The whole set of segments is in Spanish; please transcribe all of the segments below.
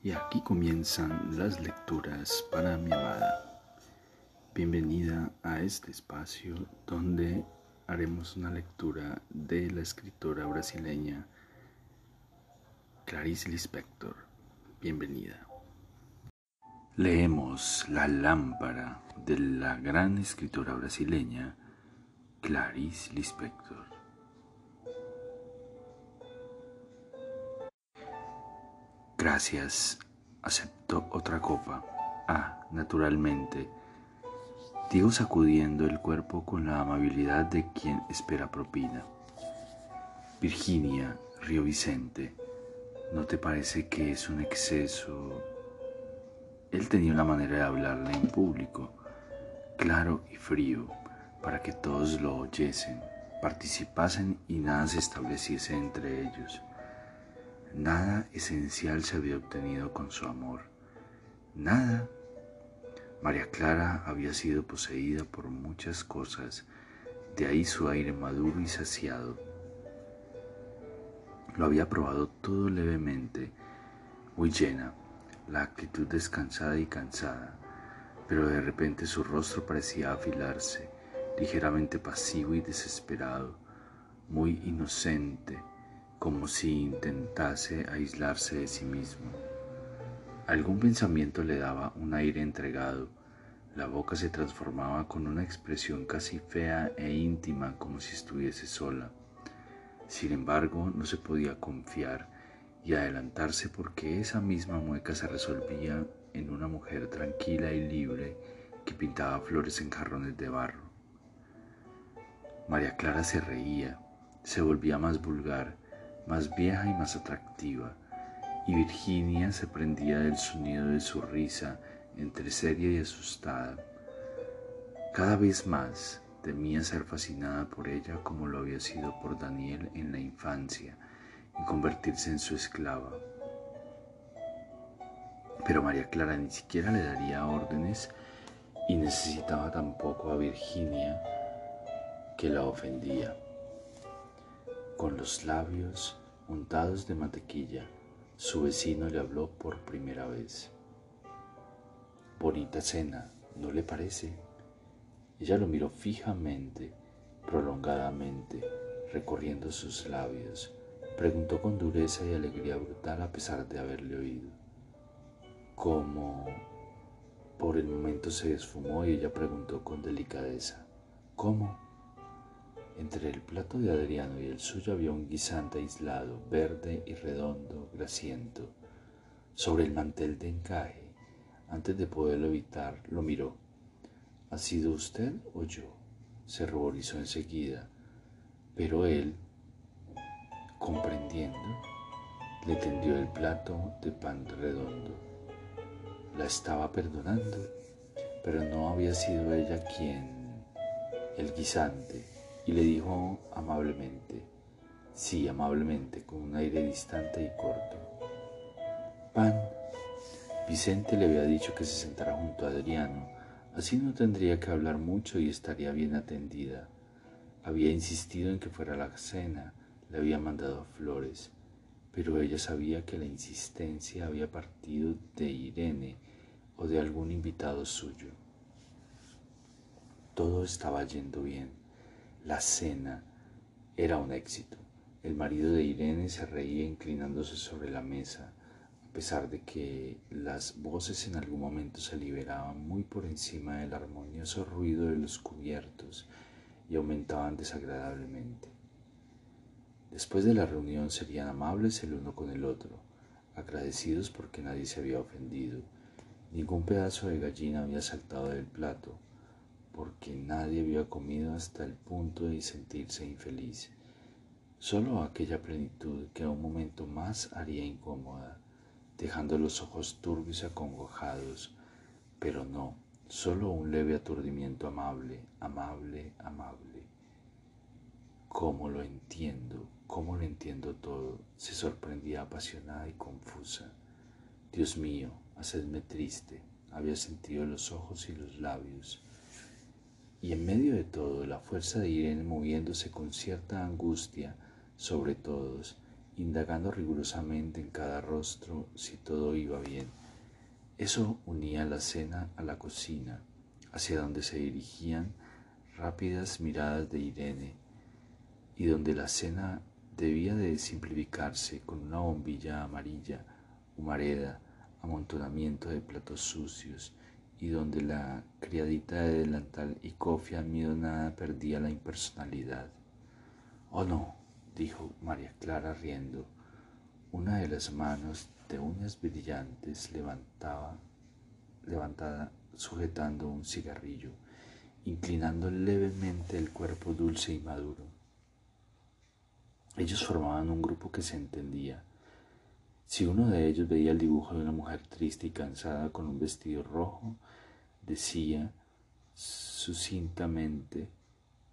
Y aquí comienzan las lecturas para mi amada. Bienvenida a este espacio donde haremos una lectura de la escritora brasileña Clarice Lispector. Bienvenida. Leemos La lámpara de la gran escritora brasileña Clarice Lispector. Gracias. Aceptó otra copa. Ah, naturalmente. Digo sacudiendo el cuerpo con la amabilidad de quien espera propina. Virginia, Río Vicente, ¿no te parece que es un exceso? Él tenía una manera de hablarle en público, claro y frío, para que todos lo oyesen, participasen y nada se estableciese entre ellos. Nada esencial se había obtenido con su amor. Nada. María Clara había sido poseída por muchas cosas, de ahí su aire maduro y saciado. Lo había probado todo levemente, muy llena, la actitud descansada y cansada, pero de repente su rostro parecía afilarse, ligeramente pasivo y desesperado, muy inocente, como si intentase aislarse de sí mismo. Algún pensamiento le daba un aire entregado, la boca se transformaba con una expresión casi fea e íntima como si estuviese sola. Sin embargo, no se podía confiar y adelantarse porque esa misma mueca se resolvía en una mujer tranquila y libre que pintaba flores en jarrones de barro. María Clara se reía, se volvía más vulgar, más vieja y más atractiva, y Virginia se prendía del sonido de su risa entre seria y asustada. Cada vez más temía ser fascinada por ella como lo había sido por Daniel en la infancia y convertirse en su esclava. Pero María Clara ni siquiera le daría órdenes y necesitaba tampoco a Virginia que la ofendía. Con los labios untados de mantequilla, su vecino le habló por primera vez. Bonita cena, ¿no le parece? Ella lo miró fijamente, prolongadamente, recorriendo sus labios. Preguntó con dureza y alegría brutal a pesar de haberle oído. Como por el momento se esfumó y ella preguntó con delicadeza, ¿cómo? Entre el plato de Adriano y el suyo había un guisante aislado, verde y redondo, grasiento. Sobre el mantel de encaje, antes de poderlo evitar, lo miró. ¿Ha sido usted o yo? Se ruborizó enseguida, pero él, comprendiendo, le tendió el plato de pan redondo. La estaba perdonando, pero no había sido ella quien, el guisante, y le dijo amablemente, sí, amablemente, con un aire distante y corto. Pan. Vicente le había dicho que se sentara junto a Adriano, así no tendría que hablar mucho y estaría bien atendida. Había insistido en que fuera la cena, le había mandado flores, pero ella sabía que la insistencia había partido de Irene o de algún invitado suyo. Todo estaba yendo bien. La cena era un éxito. El marido de Irene se reía inclinándose sobre la mesa, a pesar de que las voces en algún momento se liberaban muy por encima del armonioso ruido de los cubiertos y aumentaban desagradablemente. Después de la reunión serían amables el uno con el otro, agradecidos porque nadie se había ofendido. Ningún pedazo de gallina había saltado del plato porque nadie había comido hasta el punto de sentirse infeliz. Solo aquella plenitud que a un momento más haría incómoda, dejando los ojos turbios y acongojados, pero no, solo un leve aturdimiento amable, amable, amable. ¿Cómo lo entiendo? ¿Cómo lo entiendo todo? Se sorprendía apasionada y confusa. Dios mío, hacedme triste. Había sentido los ojos y los labios y en medio de todo la fuerza de Irene moviéndose con cierta angustia sobre todos indagando rigurosamente en cada rostro si todo iba bien. Eso unía la cena a la cocina, hacia donde se dirigían rápidas miradas de Irene, y donde la cena debía de simplificarse con una bombilla amarilla, humareda, amontonamiento de platos sucios, y donde la criadita de delantal y cofia nada perdía la impersonalidad. Oh no, dijo María Clara riendo. Una de las manos de uñas brillantes levantaba, levantada sujetando un cigarrillo, inclinando levemente el cuerpo dulce y maduro. Ellos formaban un grupo que se entendía. Si uno de ellos veía el dibujo de una mujer triste y cansada con un vestido rojo, decía sucintamente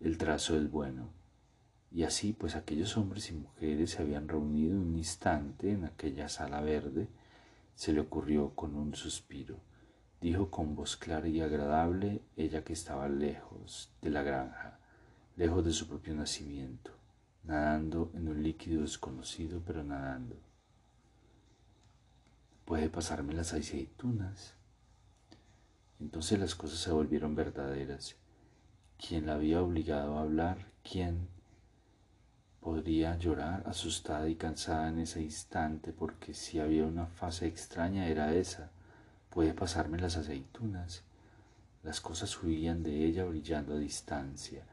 el trazo es bueno. Y así pues aquellos hombres y mujeres se habían reunido un instante en aquella sala verde, se le ocurrió con un suspiro. Dijo con voz clara y agradable ella que estaba lejos de la granja, lejos de su propio nacimiento, nadando en un líquido desconocido, pero nadando. ¿Puede pasarme las aceitunas? Entonces las cosas se volvieron verdaderas. ¿Quién la había obligado a hablar? ¿Quién podría llorar asustada y cansada en ese instante? Porque si había una fase extraña era esa. Puede pasarme las aceitunas. Las cosas huían de ella brillando a distancia.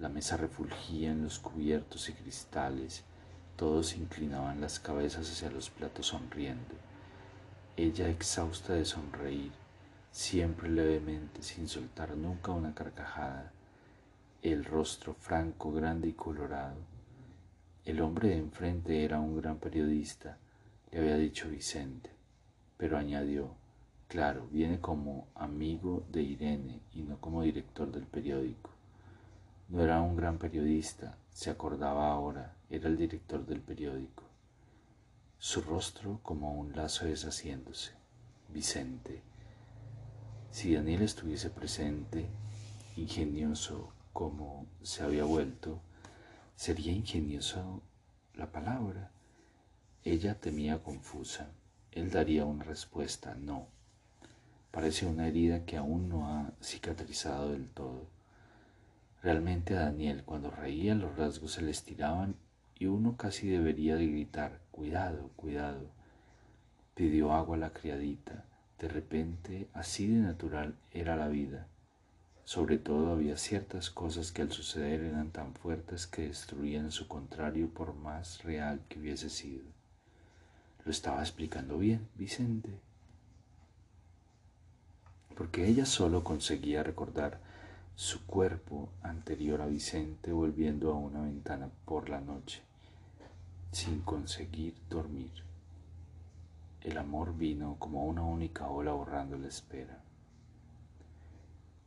La mesa refulgía en los cubiertos y cristales. Todos inclinaban las cabezas hacia los platos sonriendo. Ella exhausta de sonreír siempre levemente, sin soltar nunca una carcajada, el rostro franco, grande y colorado. El hombre de enfrente era un gran periodista, le había dicho Vicente, pero añadió, claro, viene como amigo de Irene y no como director del periódico. No era un gran periodista, se acordaba ahora, era el director del periódico. Su rostro como un lazo deshaciéndose. Vicente, si Daniel estuviese presente, ingenioso como se había vuelto, sería ingenioso la palabra. Ella temía confusa. Él daría una respuesta, no. Parece una herida que aún no ha cicatrizado del todo. Realmente a Daniel cuando reía los rasgos se le estiraban y uno casi debería de gritar, cuidado, cuidado. Pidió agua a la criadita de repente, así de natural era la vida. Sobre todo había ciertas cosas que al suceder eran tan fuertes que destruían su contrario por más real que hubiese sido. Lo estaba explicando bien, Vicente. Porque ella solo conseguía recordar su cuerpo anterior a Vicente volviendo a una ventana por la noche, sin conseguir dormir. El amor vino como una única ola borrando la espera.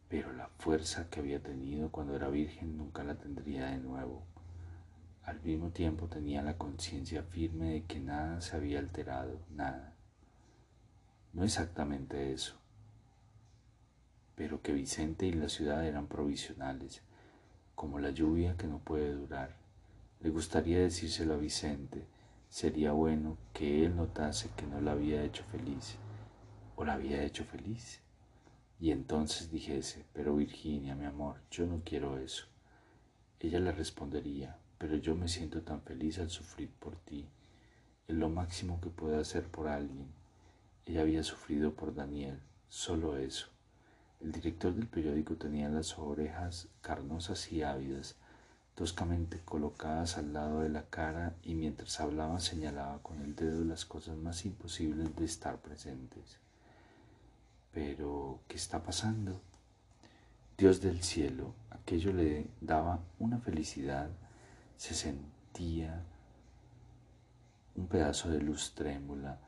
Pero la fuerza que había tenido cuando era virgen nunca la tendría de nuevo. Al mismo tiempo tenía la conciencia firme de que nada se había alterado, nada. No exactamente eso, pero que Vicente y la ciudad eran provisionales, como la lluvia que no puede durar. Le gustaría decírselo a Vicente, sería bueno que él notase que no la había hecho feliz o la había hecho feliz. Y entonces dijese, pero Virginia, mi amor, yo no quiero eso. Ella le respondería, pero yo me siento tan feliz al sufrir por ti. Es lo máximo que puedo hacer por alguien. Ella había sufrido por Daniel, solo eso. El director del periódico tenía las orejas carnosas y ávidas, toscamente colocadas al lado de la cara y mientras hablaba señalaba con el dedo las cosas más imposibles de estar presentes. Pero, ¿qué está pasando? Dios del cielo, aquello le daba una felicidad, se sentía un pedazo de luz trémula,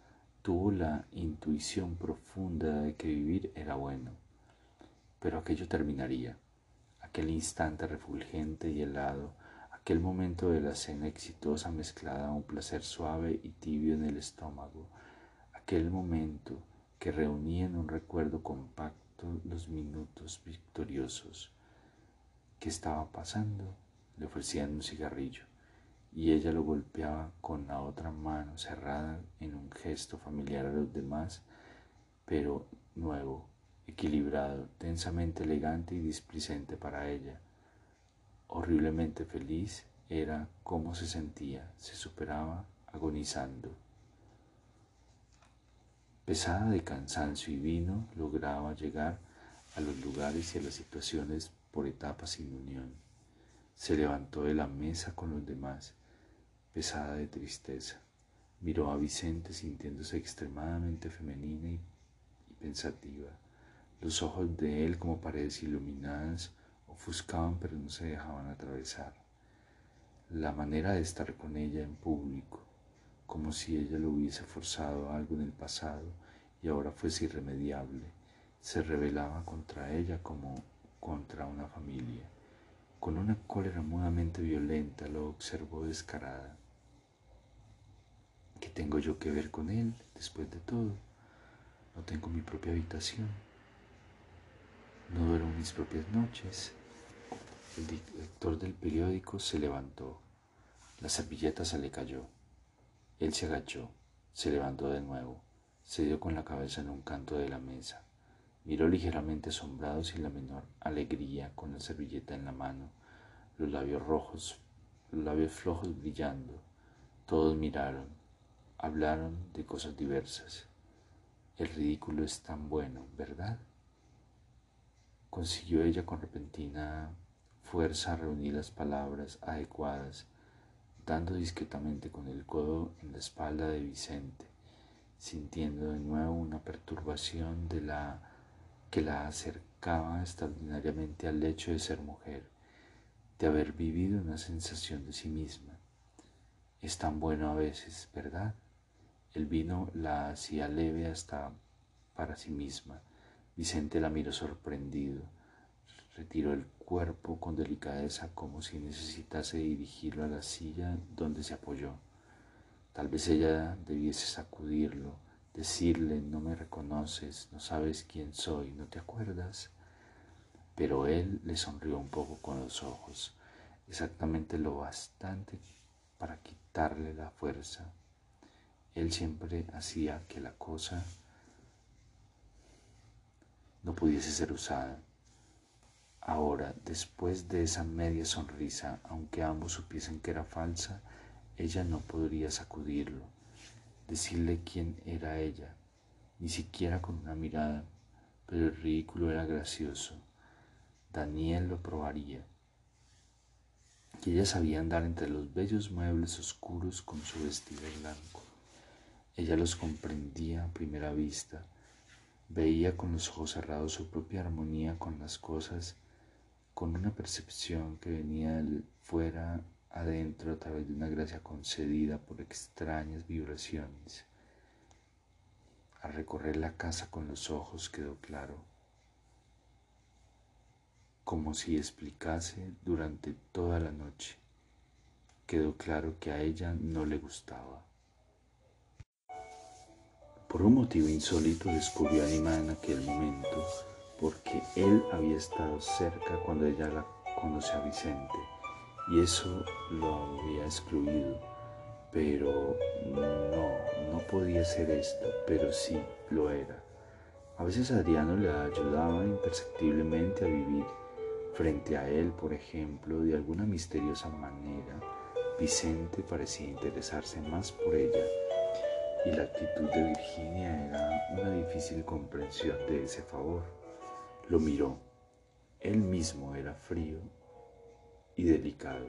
tuvo la intuición profunda de que vivir era bueno, pero aquello terminaría aquel instante refulgente y helado, aquel momento de la cena exitosa mezclada a un placer suave y tibio en el estómago, aquel momento que reunía en un recuerdo compacto los minutos victoriosos. ¿Qué estaba pasando? Le ofrecían un cigarrillo. y ella lo golpeaba con la otra mano cerrada en un gesto familiar a los demás, pero nuevo, equilibrado, tensamente elegante y displicente para ella. Horriblemente feliz era cómo se sentía, se superaba agonizando. Pesada de cansancio y vino, lograba llegar a los lugares y a las situaciones por etapas sin unión. Se levantó de la mesa con los demás, pesada de tristeza. Miró a Vicente sintiéndose extremadamente femenina y, pensativa. Los ojos de él como paredes iluminadas ofuscaban pero no se dejaban atravesar. La manera de estar con ella en público, como si ella lo hubiese forzado a algo en el pasado y ahora fuese irremediable, se rebelaba contra ella como contra una familia. Con una cólera mudamente violenta lo observó descarada. ¿Qué tengo yo que ver con él después de todo? No tengo mi propia habitación. No duermo mis propias noches. El director del periódico se levantó. La servilleta se le cayó. Él se agachó, se levantó de nuevo, se dio con la cabeza en un canto de la mesa. Miró ligeramente asombrado sin la menor alegría con la servilleta en la mano, los labios rojos, los labios flojos brillando. Todos miraron, hablaron de cosas diversas. El ridículo es tan bueno, ¿verdad? Consiguió ella con repentina fuerza reunir las palabras adecuadas, dando discretamente con el codo en la espalda de Vicente, sintiendo de nuevo una perturbación de la que la acercaba extraordinariamente al hecho de ser mujer, de haber vivido una sensación de sí misma. Es tan bueno a veces, ¿verdad? El vino la hacía leve hasta para sí misma. Vicente la miró sorprendido. Retiró el cuerpo con delicadeza como si necesitase dirigirlo a la silla donde se apoyó. Tal vez ella debiese sacudirlo decirle, no me reconoces, no sabes quién soy, no te acuerdas. Pero él le sonrió un poco con los ojos, exactamente lo bastante para quitarle la fuerza. Él siempre hacía que la cosa no pudiese ser usada. Ahora, después de esa media sonrisa, aunque ambos supiesen que era falsa, ella no podría sacudirlo decirle quién era ella, ni siquiera con una mirada, pero el ridículo era gracioso. Daniel lo probaría. Que ella sabía andar entre los bellos muebles oscuros con su vestido blanco. Ella los comprendía a primera vista, veía con los ojos cerrados su propia armonía con las cosas, con una percepción que venía fuera adentro a través de una gracia concedida por extrañas vibraciones. Al recorrer la casa con los ojos quedó claro, como si explicase durante toda la noche, quedó claro que a ella no le gustaba. Por un motivo insólito descubrió a en aquel momento, porque él había estado cerca cuando ella la conoció a Vicente y eso lo había excluido. Pero no, no podía ser esto, pero sí lo era. A veces Adriano le ayudaba imperceptiblemente a vivir. Frente a él, por ejemplo, de alguna misteriosa manera, Vicente parecía interesarse más por ella y la actitud de Virginia era una difícil comprensión de ese favor. Lo miró. Él mismo era frío y delicado.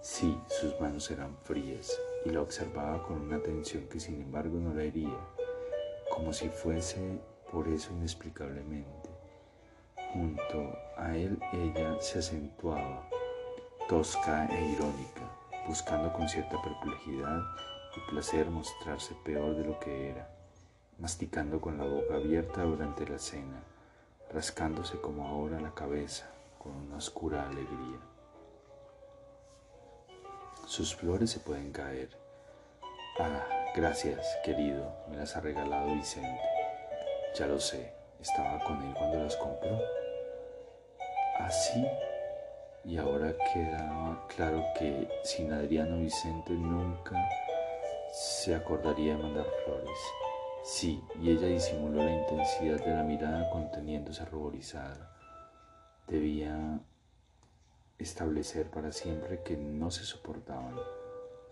Sí, sus manos eran frías y la observaba con una atención que sin embargo no la hería, como si fuese por eso inexplicablemente. Junto a él ella se acentuaba, tosca e irónica, buscando con cierta perplejidad y placer mostrarse peor de lo que era, masticando con la boca abierta durante la cena, rascándose como ahora la cabeza, con una oscura alegría. Sus flores se pueden caer. Ah, gracias, querido, me las ha regalado Vicente. Ya lo sé, estaba con él cuando las compró. Así, y ahora queda claro que sin Adriano Vicente nunca se acordaría de mandar flores. Sí, y ella disimuló la intensidad de la mirada conteniéndose ruborizada. Debía establecer para siempre que no se soportaban,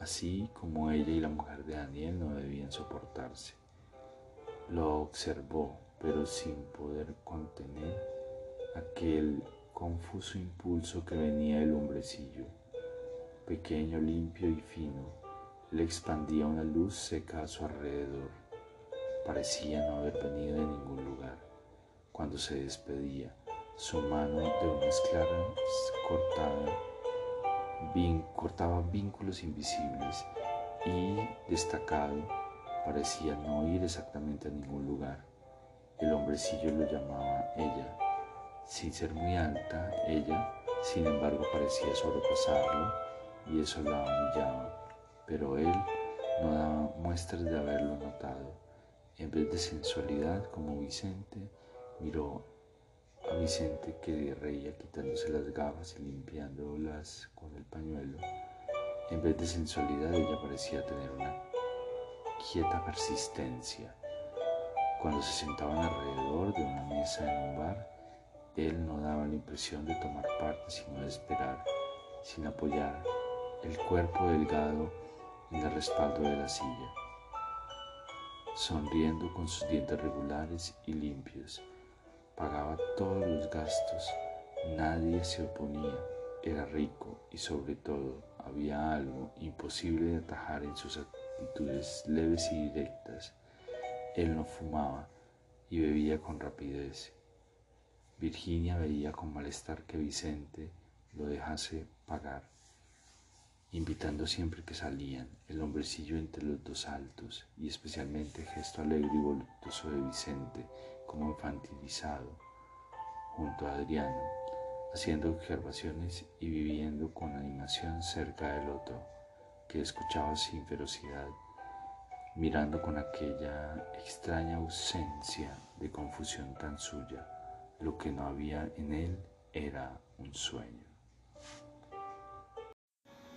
así como ella y la mujer de Daniel no debían soportarse. Lo observó, pero sin poder contener aquel confuso impulso que venía del hombrecillo, pequeño, limpio y fino, le expandía una luz seca a su alrededor parecía no haber venido de ningún lugar. Cuando se despedía, su mano de unas claras cortada, cortaba vínculos invisibles y, destacado, parecía no ir exactamente a ningún lugar. El hombrecillo lo llamaba ella. Sin ser muy alta, ella, sin embargo, parecía sobrepasarlo y eso la humillaba. Pero él no daba muestras de haberlo notado. En vez de sensualidad como Vicente, miró a Vicente que reía quitándose las gafas y limpiándolas con el pañuelo. En vez de sensualidad ella parecía tener una quieta persistencia. Cuando se sentaban alrededor de una mesa en un bar, él no daba la impresión de tomar parte, sino de esperar, sin apoyar el cuerpo delgado en el respaldo de la silla sonriendo con sus dientes regulares y limpios. Pagaba todos los gastos, nadie se oponía, era rico y sobre todo había algo imposible de atajar en sus actitudes leves y directas. Él no fumaba y bebía con rapidez. Virginia veía con malestar que Vicente lo dejase pagar invitando siempre que salían, el hombrecillo entre los dos altos y especialmente el gesto alegre y voluptuoso de Vicente como infantilizado junto a Adriano, haciendo observaciones y viviendo con animación cerca del otro, que escuchaba sin ferocidad, mirando con aquella extraña ausencia de confusión tan suya. Lo que no había en él era un sueño.